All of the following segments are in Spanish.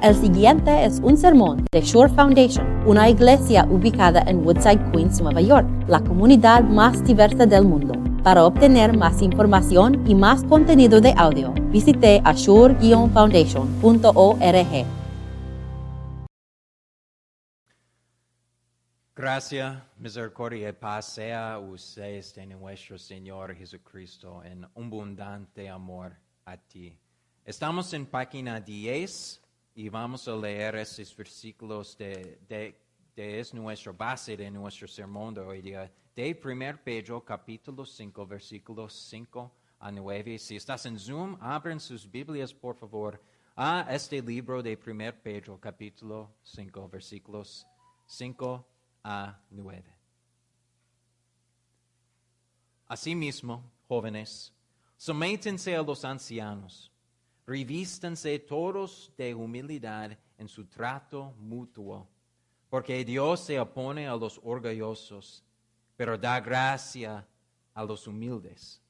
El siguiente es un sermón de Shore Foundation, una iglesia ubicada en Woodside, Queens, Nueva York, la comunidad más diversa del mundo. Para obtener más información y más contenido de audio, visite ashore-foundation.org. Gracia, misericordia y paz sea ustedes de nuestro Señor Jesucristo en abundante amor a ti. Estamos en página 10 y vamos a leer estos versículos de, de, de es nuestra base de nuestro sermón de hoy día, de 1 Pedro capítulo 5, versículos 5 a 9. Si estás en Zoom, abren sus Biblias, por favor, a este libro de 1 Pedro capítulo 5, versículos 5 a 9. Asimismo, jóvenes, sométense a los ancianos, revístanse todos de humildad en su trato mutuo, porque Dios se opone a los orgullosos, pero da gracia a los humildes.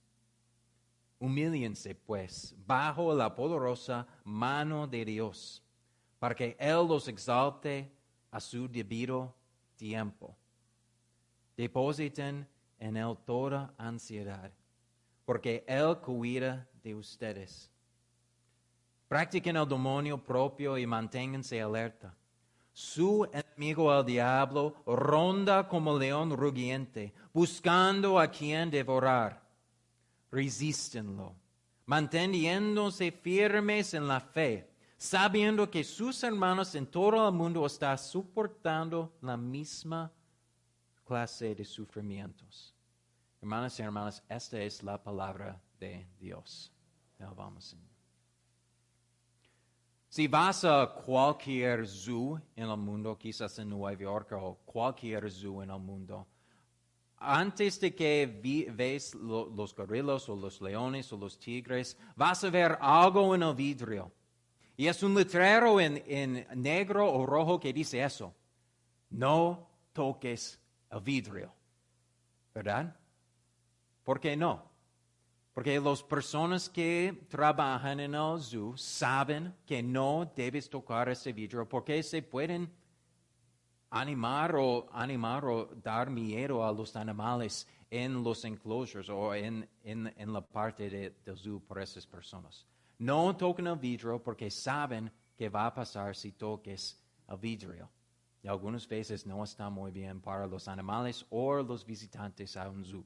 Humíllense, pues, bajo la poderosa mano de Dios, para que Él los exalte a su debido tiempo. Depositen en Él toda ansiedad, porque Él cuida de ustedes. Practiquen el dominio propio y manténganse alerta. Su enemigo el diablo ronda como león rugiente, buscando a quien devorar. Resístenlo, manteniéndose firmes en la fe sabiendo que sus hermanos en todo el mundo están soportando la misma clase de sufrimientos. Hermanas y hermanas, esta es la palabra de Dios. Ya vamos. Si vas a cualquier zoo en el mundo, quizás en Nueva York o cualquier zoo en el mundo, antes de que ves los gorilas o los leones o los tigres, vas a ver algo en el vidrio. Y es un letrero en, en, negro o rojo que dice eso. No toques el vidrio. ¿Verdad? ¿Por qué no? Porque las personas que trabajan en el zoo saben que no debes tocar ese vidrio porque se pueden animar o, animar o dar miedo a los animales en los enclosures o en, en, en la parte de, del zoo por esas personas. No toquen el vidrio porque saben que va a pasar si toques el vidrio. Y algunas veces no está muy bien para los animales o los visitantes a un zoo.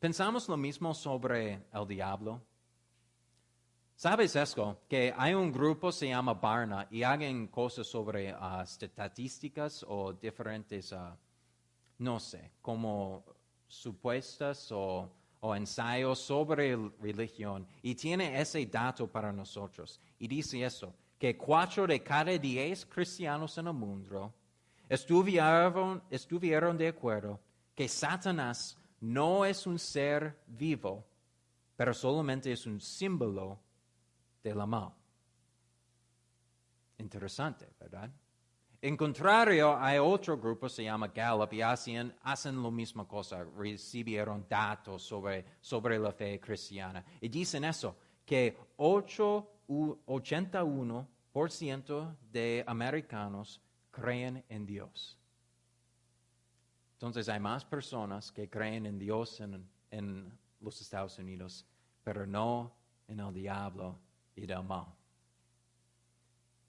Pensamos lo mismo sobre el diablo. ¿Sabes esto? Que hay un grupo, se llama Barna, y hagan cosas sobre uh, estadísticas o diferentes, uh, no sé, como supuestas o o ensayos sobre religión y tiene ese dato para nosotros. Y dice eso, que cuatro de cada diez cristianos en el mundo estuvieron, estuvieron de acuerdo que Satanás no es un ser vivo, pero solamente es un símbolo de la mal. Interesante, ¿verdad? En contrario, hay otro grupo, se llama Gallup, y hacen, la misma cosa, recibieron datos sobre, sobre la fe cristiana. Y dicen eso, que 8, 81% de americanos creen en Dios. Entonces hay más personas que creen en Dios en, en los Estados Unidos, pero no en el diablo y del mal.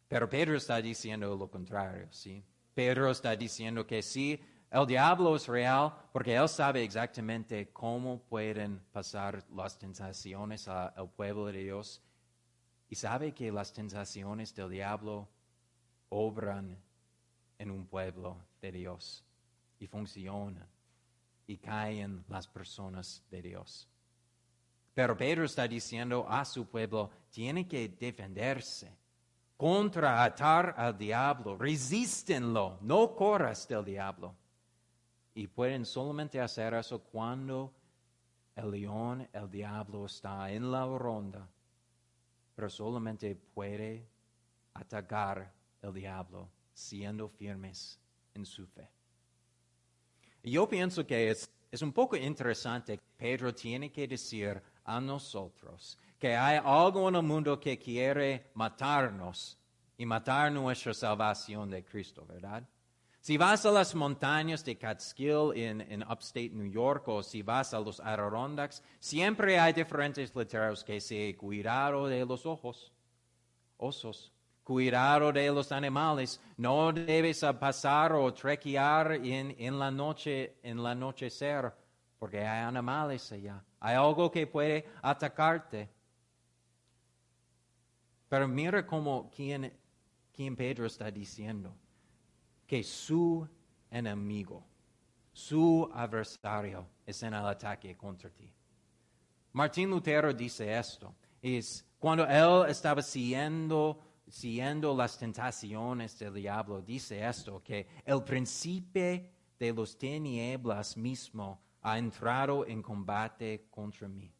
Pero Pedro está diciendo lo contrario, ¿sí? Pedro está diciendo que sí, el diablo es real porque él sabe exactamente cómo pueden pasar las tentaciones al pueblo de Dios y sabe que las tentaciones del diablo obran en un pueblo de Dios y funcionan y caen las personas de Dios. Pero Pedro está diciendo a su pueblo, tiene que defenderse contra atar al diablo, resístenlo, no corras del diablo. Y pueden solamente hacer eso cuando el león, el diablo está en la ronda, pero solamente puede atacar el diablo siendo firmes en su fe. Yo pienso que es, es un poco interesante Pedro tiene que decir a nosotros que hay algo en el mundo que quiere matarnos y matar nuestra salvación de Cristo, ¿verdad? Si vas a las montañas de Catskill en, en upstate New York o si vas a los Adirondacks, siempre hay diferentes letreros que se cuidado de los ojos, osos, cuidado de los animales, no debes pasar o trequear en, en la noche, en la anochecer, porque hay animales allá, hay algo que puede atacarte. Pero mira cómo quien, quien Pedro está diciendo que su enemigo, su adversario es en el ataque contra ti. Martín Lutero dice esto, es cuando él estaba siguiendo, siguiendo las tentaciones del diablo, dice esto, que el príncipe de los tinieblas mismo ha entrado en combate contra mí.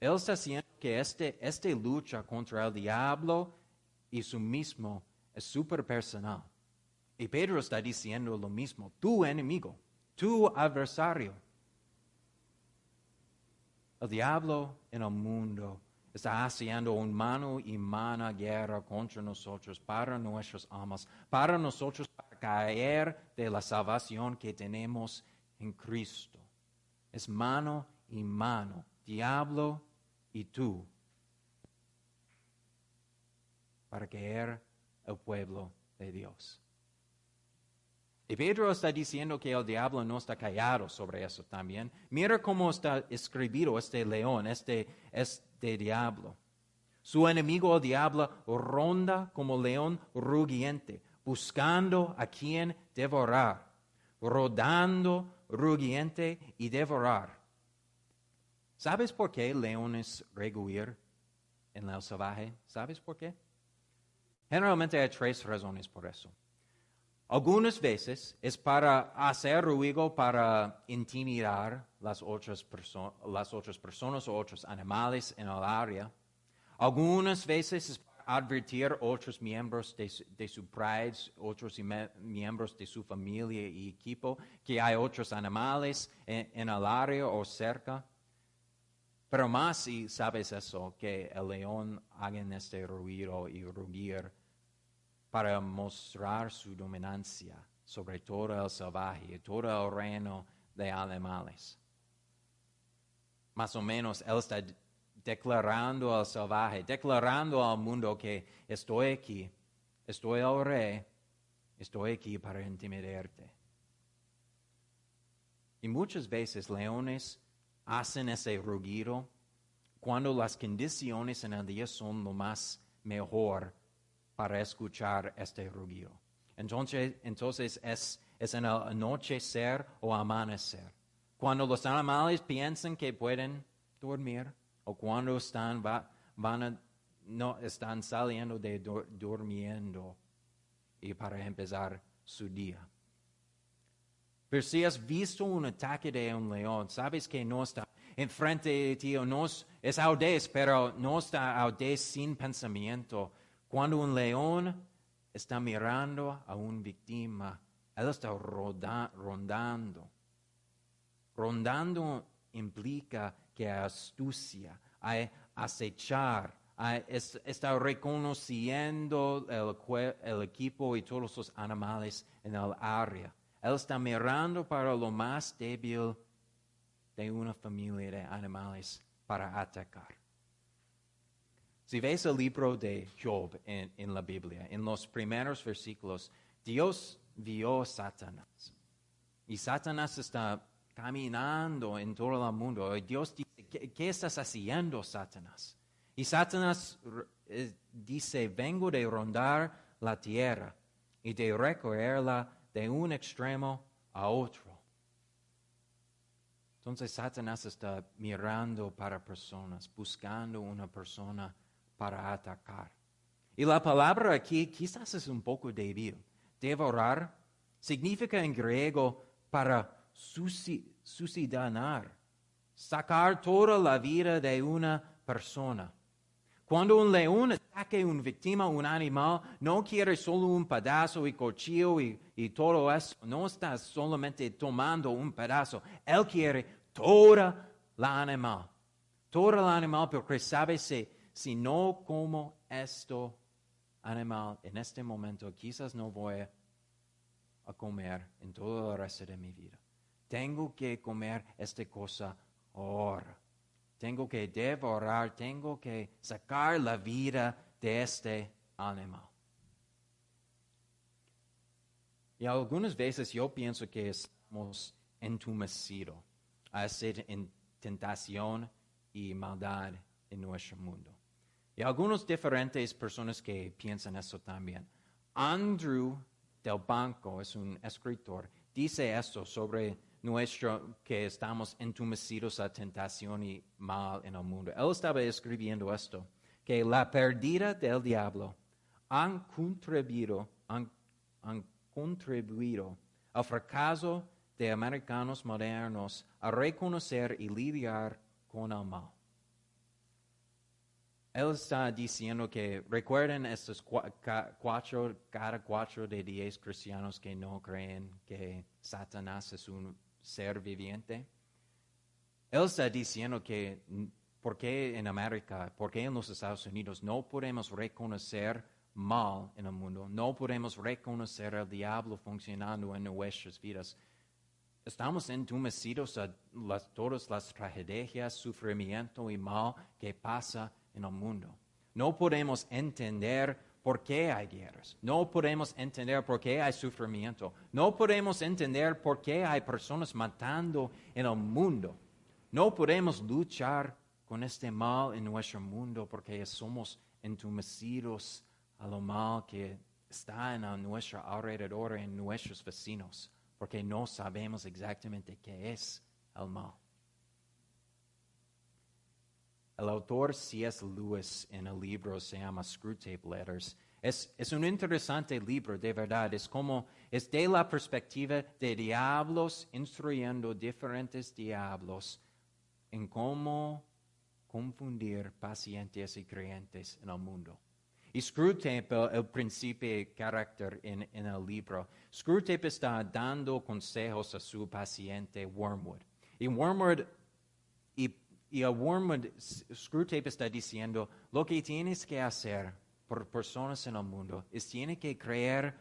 Él está diciendo que este, esta lucha contra el diablo y su mismo es súper personal. Y Pedro está diciendo lo mismo, tu enemigo, tu adversario. El diablo en el mundo está haciendo una mano y mano guerra contra nosotros, para nuestras almas, para nosotros, para caer de la salvación que tenemos en Cristo. Es mano y mano, diablo y tú, para caer el pueblo de Dios. Y Pedro está diciendo que el diablo no está callado sobre eso también. Mira cómo está escrito este león, este, este diablo. Su enemigo el diablo ronda como león rugiente, buscando a quien devorar, rodando rugiente y devorar. ¿Sabes por qué leones reguir en el salvaje? ¿Sabes por qué? Generalmente hay tres razones por eso. Algunas veces es para hacer ruido, para intimidar las otras, las otras personas o otros animales en el área. Algunas veces es para advertir otros miembros de, su pride, otros miembros de su familia y equipo, que hay otros animales en, en el área o cerca. Pero más si sabes eso, que el león haga este ruido y rugir para mostrar su dominancia sobre todo el salvaje y todo el reino de animales. Más o menos, él está declarando al salvaje, declarando al mundo que estoy aquí, estoy el rey, estoy aquí para intimidarte. Y muchas veces leones hacen ese rugido cuando las condiciones en el día son lo más mejor para escuchar este rugido. Entonces, entonces es, es en el anochecer o amanecer. Cuando los animales piensan que pueden dormir o cuando están, van no, están saliendo de durmiendo y para empezar su día. Pero si has visto un ataque de un león, sabes que no está enfrente de ti o no es audaz, pero no está audaz sin pensamiento cuando un león está mirando a una víctima, él está rondando. Rondando implica que hay astucia, hay acechar, está reconociendo el, equipo y todos los animales en el área. Él está mirando para lo más débil de una familia de animales para atacar. Si ves el libro de Job en, la Biblia, en los primeros versículos, Dios vio a Satanás. Y Satanás está caminando en todo el mundo. Y Dios dice, ¿qué, estás haciendo, Satanás? Y Satanás eh, dice, vengo de rondar la tierra y de recorrerla de un extremo a otro. Entonces Satanás está mirando para personas, buscando una persona para atacar. Y la palabra aquí quizás es un poco débil. Devorar significa en griego para suicidanar, sacar toda la vida de una persona. Cuando un león ataca a una víctima, un animal, no quiere solo un pedazo y cuchillo y, y todo eso. No está solamente tomando un pedazo. Él quiere toda la animal, todo el animal, porque sabe si no como esto animal en este momento, quizás no voy a comer en todo el resto de mi vida. Tengo que comer esta cosa ahora. Tengo que devorar, tengo que sacar la vida de este animal. Y algunas veces yo pienso que estamos entumecidos a esta tentación y maldad en nuestro mundo. Y algunas diferentes personas que piensan eso también. Andrew del Banco es un escritor, dice esto sobre nuestro que estamos entumecidos a tentación y mal en el mundo. Él estaba escribiendo esto, que la pérdida del diablo han contribuido, han, contribuido al fracaso de americanos modernos a reconocer y lidiar con el mal. Él está diciendo que recuerden estos cuatro, cada cuatro de diez cristianos que no creen que Satanás es un ser viviente. Él está diciendo que por qué en América, por qué en los Estados Unidos no podemos reconocer mal en el mundo, no podemos reconocer el diablo funcionando en nuestras vidas. Estamos entumecidos a todas las tragedias, sufrimiento y mal que pasa en el mundo. No podemos entender por qué hay guerras. No podemos entender por qué hay sufrimiento. No podemos entender por qué hay personas matando en el mundo. No podemos luchar con este mal en nuestro mundo porque somos entumecidos a lo mal que está en nuestro alrededor, en nuestros vecinos, porque no sabemos exactamente qué es el mal. El autor C.S. Lewis en el libro se llama Screwtape Letters. Es, es, un interesante libro, de verdad. Es como, es de la perspectiva de diablos instruyendo diferentes diablos en cómo confundir pacientes y creyentes en el mundo. Y Screwtape, el, principio y carácter en, en, el libro, Screwtape está dando consejos a su paciente Wormwood. Y Wormwood y a Wormwood, Screwtape está diciendo, lo que tienes que hacer por personas en el mundo es tiene que crear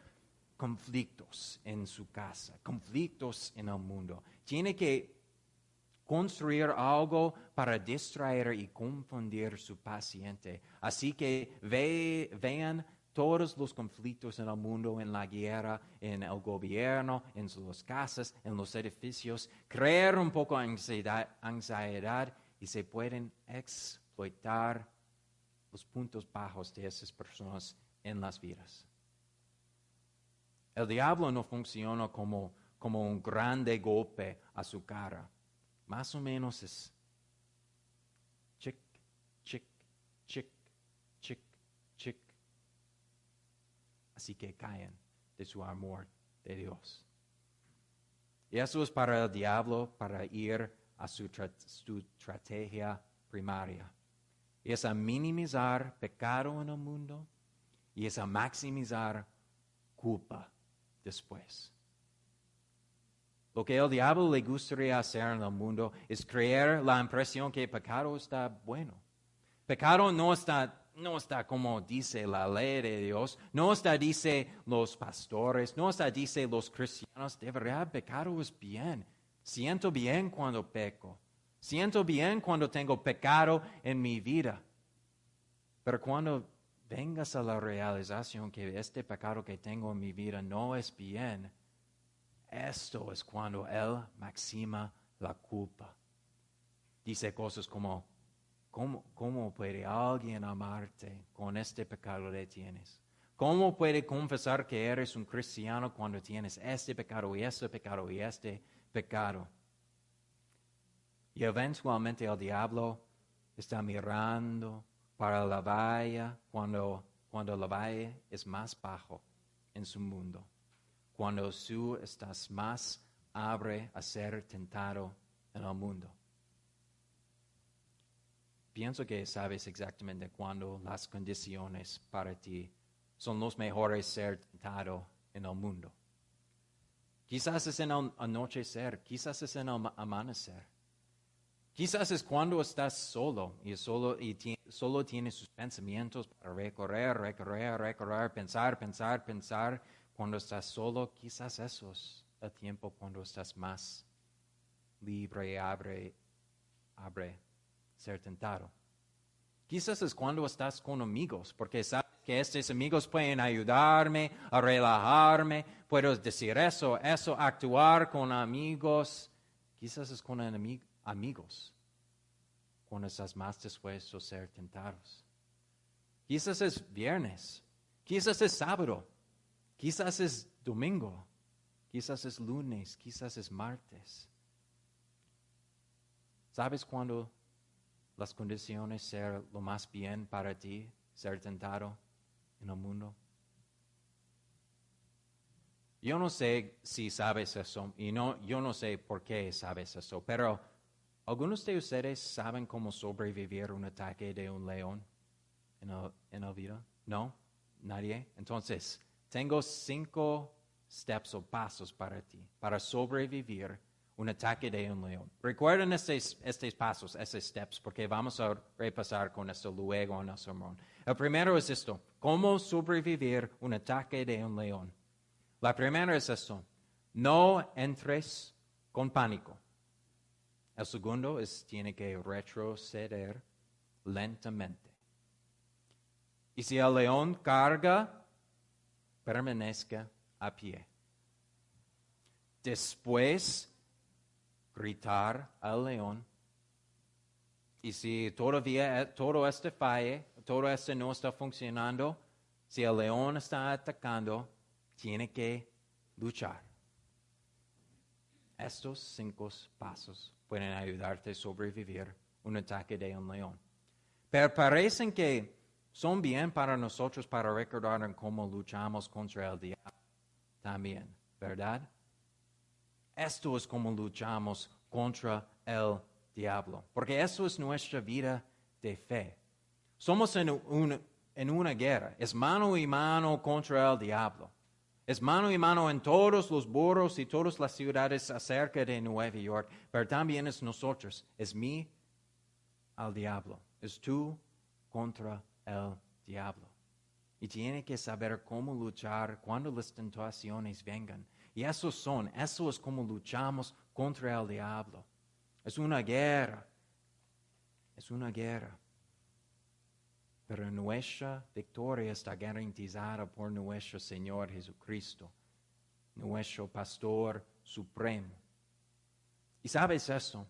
conflictos en su casa, conflictos en el mundo. Tiene que construir algo para distraer y confundir su paciente. Así que vean todos los conflictos en el mundo, en la guerra, en el gobierno, en las casas, en los edificios, crear un poco de ansiedad, ansiedad y se pueden explotar los puntos bajos de esas personas en las vidas. El diablo no funciona como, como un grande golpe a su cara. Más o menos es chic, chic, chic, chic, chic. Así que caen de su amor de Dios. Y eso es para el diablo, para ir a su, estrategia primaria. Y es a minimizar pecado en el mundo y es a maximizar culpa después. Lo que el diablo le gustaría hacer en el mundo es crear la impresión que pecado está bueno. Pecado no está, no está como dice la ley de Dios, no está dice los pastores, no está dice los cristianos. De verdad, pecado es bien. Siento bien cuando peco. Siento bien cuando tengo pecado en mi vida. Pero cuando vengas a la realización que este pecado que tengo en mi vida no es bien, esto es cuando Él maxima la culpa. Dice cosas como, ¿cómo, cómo puede alguien amarte con este pecado que tienes? ¿Cómo puede confesar que eres un cristiano cuando tienes este pecado y este pecado y este pecado. Y eventualmente el diablo está mirando para la valla cuando, cuando la valla es más bajo en su mundo, cuando tú estás más abre a ser tentado en el mundo. Pienso que sabes exactamente cuándo las condiciones para ti son los mejores ser tentado en el mundo. Quizás es en el anochecer, quizás es en el amanecer. Quizás es cuando estás solo y solo, y solo tienes sus pensamientos para recorrer, recorrer, recorrer, pensar, pensar, pensar. Cuando estás solo, quizás eso es el tiempo cuando estás más libre abre, abre ser tentado. Quizás es cuando estás con amigos, porque sabes que estos amigos pueden ayudarme a relajarme, puedo decir eso, eso, actuar con amigos. Quizás es con enemi- amigos, cuando estás más dispuesto a ser tentados. Quizás es viernes, quizás es sábado, quizás es domingo, quizás es lunes, quizás es martes. ¿Sabes cuándo las condiciones ser lo más bien para ti, ser tentado en el mundo? Yo no sé si sabes eso y no, yo no sé por qué sabes eso, pero ¿algunos de ustedes saben cómo sobrevivir un ataque de un león en el, en el vida? ¿No? ¿Nadie? Entonces, tengo cinco steps o pasos para ti, para sobrevivir un ataque de un león. Recuerden estos, estos pasos, estos steps, porque vamos a repasar con esto luego en el sermón. El primero es esto, cómo sobrevivir un ataque de un león. La primera es esto, no entres con pánico. El segundo es, tiene que retroceder lentamente. Y si el león carga, permanezca a pie. Después, gritar al león. Y si todavía todo este falle, todo esto no está funcionando, si el león está atacando, tiene que luchar. Estos cinco pasos pueden ayudarte a sobrevivir un ataque de un león. Pero parecen que son bien para nosotros para recordar cómo luchamos contra el diablo también, ¿verdad? Esto es como luchamos contra el diablo, porque eso es nuestra vida de fe. Somos en, en una guerra, es mano y mano contra el diablo. Es mano y mano en todos los burros y todas las ciudades acerca de Nueva York, pero también es nosotros, es mí al diablo, es tú contra el diablo. Y tiene que saber cómo luchar cuando las tentaciones vengan. Y eso son, eso es como luchamos contra el diablo. Es una guerra, es una guerra. Pero nuestra victoria está garantizada por nuestro Señor Jesucristo, nuestro Pastor Supremo. ¿Y sabes esto?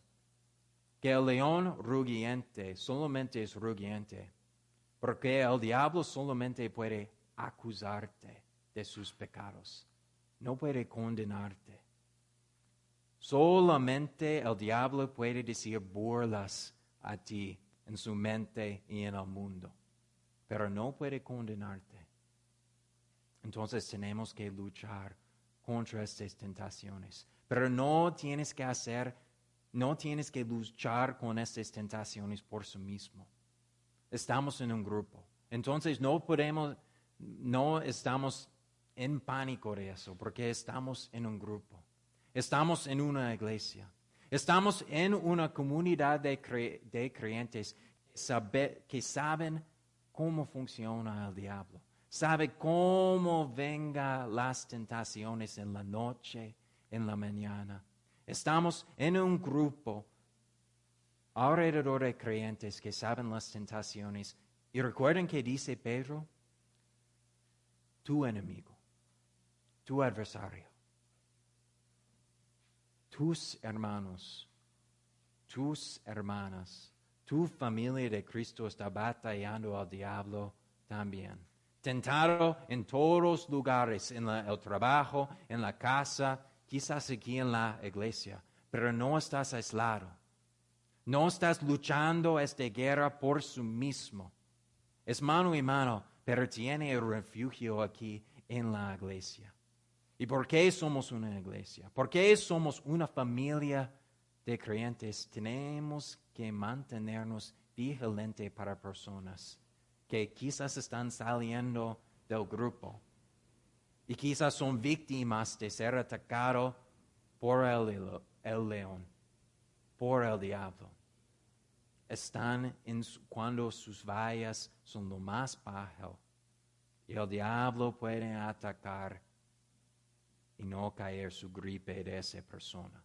Que el león rugiente solamente es rugiente, porque el diablo solamente puede acusarte de sus pecados, no puede condenarte. Solamente el diablo puede decir burlas a ti en su mente y en el mundo, pero no puede condenarte. Entonces tenemos que luchar contra estas tentaciones, pero no tienes que hacer, no tienes que luchar con estas tentaciones por sí mismo. Estamos en un grupo, entonces no podemos, no estamos en pánico de eso, porque estamos en un grupo. Estamos en una iglesia. Estamos en una comunidad de, cre- de creyentes que, sabe- que saben cómo funciona el diablo. Sabe cómo vengan las tentaciones en la noche, en la mañana. Estamos en un grupo alrededor de creyentes que saben las tentaciones. Y recuerden que dice Pedro, tu enemigo, tu adversario tus hermanos, tus hermanas, tu familia de Cristo está batallando al diablo también. Tentado en todos lugares, en el trabajo, en la casa, quizás aquí en la iglesia, pero no estás aislado. No estás luchando esta guerra por sí mismo. Es mano y mano, pero tiene refugio aquí en la iglesia. ¿Y por qué somos una iglesia? ¿Por qué somos una familia de creyentes? Tenemos que mantenernos vigilantes para personas que quizás están saliendo del grupo y quizás son víctimas de ser atacado por el, el león, por el diablo. están en cuando sus vallas son lo más bajo. Y el diablo puede atacar y no caer su gripe de esa persona.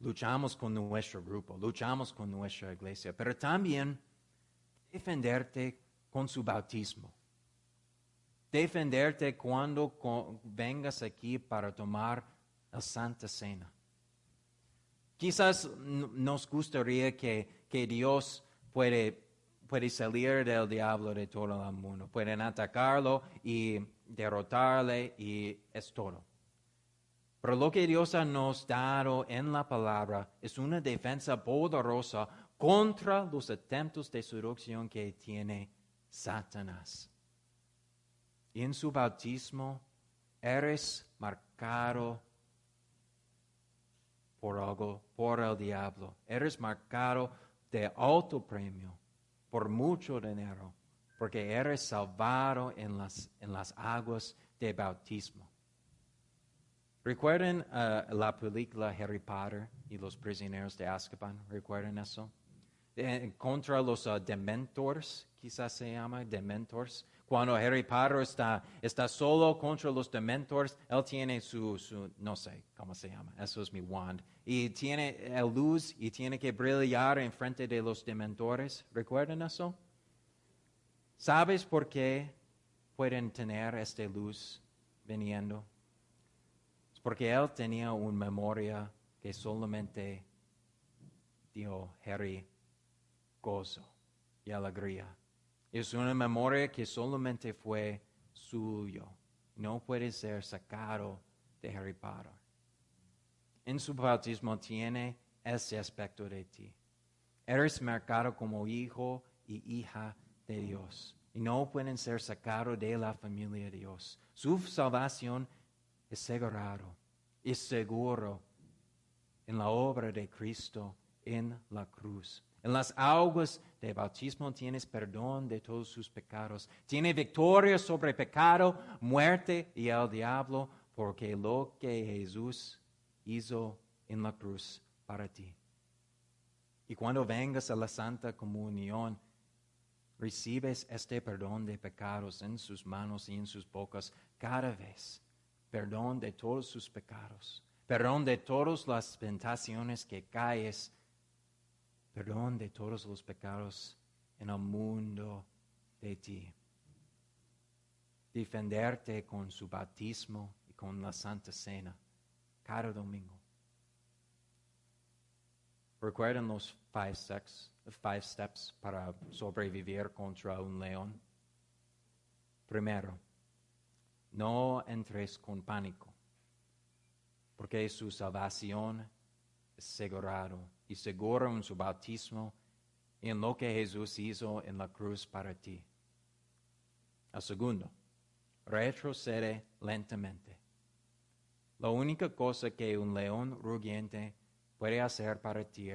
Luchamos con nuestro grupo, luchamos con nuestra iglesia, pero también defenderte con su bautismo. Defenderte cuando vengas aquí para tomar la Santa Cena. Quizás nos gustaría que, que Dios puede, puede salir del diablo de todo el mundo. Pueden atacarlo y derrotarle y es todo. Pero lo que Dios ha nos dado en la palabra es una defensa poderosa contra los atentos de seducción que tiene Satanás. Y en su bautismo eres marcado por algo, por el diablo. Eres marcado de alto premio, por mucho dinero, porque eres salvado en las, en las aguas de bautismo. ¿Recuerdan eh, la película Harry Potter y los prisioneros de Azkaban? ¿Recuerdan eso? Eh, contra los eh, Dementors, quizás se llama Dementors. Cuando Harry Potter está, está solo contra los Dementors, él tiene su, su, no sé cómo se llama, eso es mi wand, y tiene el luz y tiene que brillar en frente de los Dementores. ¿Recuerdan eso? ¿Sabes por qué pueden tener esta luz viniendo? Es porque él tenía una memoria que solamente dio Harry gozo y alegría. Es una memoria que solamente fue suyo. No puede ser sacado de Harry Potter. En su bautismo tiene ese aspecto de ti. Eres marcado como hijo y hija de Dios. Y no pueden ser sacados de la familia de Dios. Su salvación es seguro, es seguro en la obra de Cristo en la cruz. En las aguas de bautismo tienes perdón de todos sus pecados. Tiene victoria sobre pecado, muerte y el diablo, porque lo que Jesús hizo en la cruz para ti. Y cuando vengas a la Santa Comunión, recibes este perdón de pecados en sus manos y en sus bocas cada vez. Perdón de todos sus pecados. Perdón de todas las tentaciones que caes. Perdón de todos los pecados en el mundo de ti. Defenderte con su bautismo y con la Santa Cena cada domingo. ¿Recuerdan los five steps, five steps para sobrevivir contra un león? Primero, no entres con pánico, porque su salvación es segurado y seguro en su bautismo y en lo que Jesús hizo en la cruz para ti. El segundo, retrocede lentamente. La única cosa que un león rugiente puede hacer para ti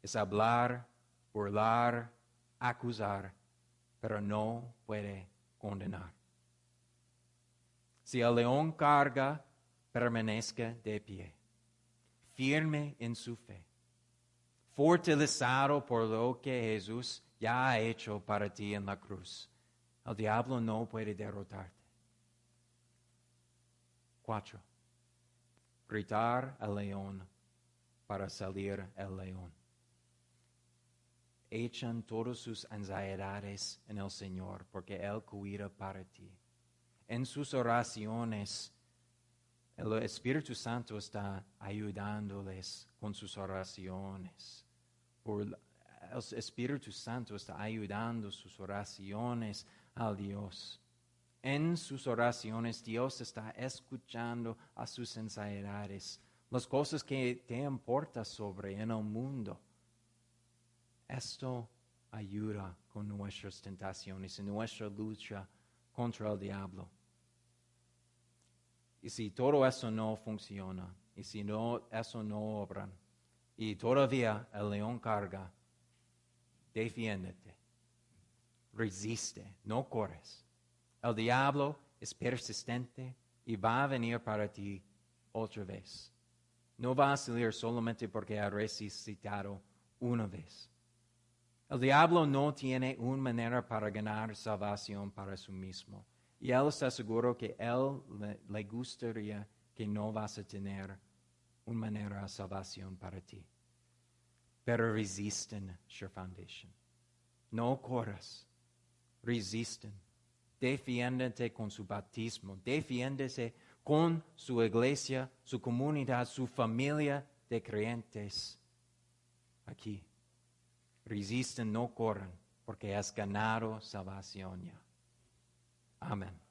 es hablar, burlar, acusar, pero no puede condenar. Si el león carga, permanezca de pie, firme en su fe, fortalecido por lo que Jesús ya ha hecho para ti en la cruz. El diablo no puede derrotarte. Cuatro. Gritar al león para salir el león. Echan todas sus ansiedades en el Señor porque Él cuida para ti. En sus oraciones, el Espíritu Santo está ayudándoles con sus oraciones. Por el Espíritu Santo está ayudando sus oraciones al Dios. En sus oraciones Dios está escuchando a sus ansiedades, las cosas que te importan sobre en el mundo. Esto ayuda con nuestras tentaciones y nuestra lucha contra el diablo. Y si todo eso no funciona, y si no, eso no obra, y todavía el león carga, defiéndete, resiste, no corres. El diablo es persistente y va a venir para ti otra vez. No va a salir solamente porque ha resucitado una vez. El diablo no tiene una manera para ganar salvación para sí mismo. Y él está seguro que él le, gustaría que no vas a tener una manera de salvación para ti. Pero resisten Sure Foundation. No corras. Resisten. Defiéndete con su bautismo. Defiéndese con su iglesia, su comunidad, su familia de creyentes aquí. Resisten, no corran, porque has ganado salvación ya. Amén.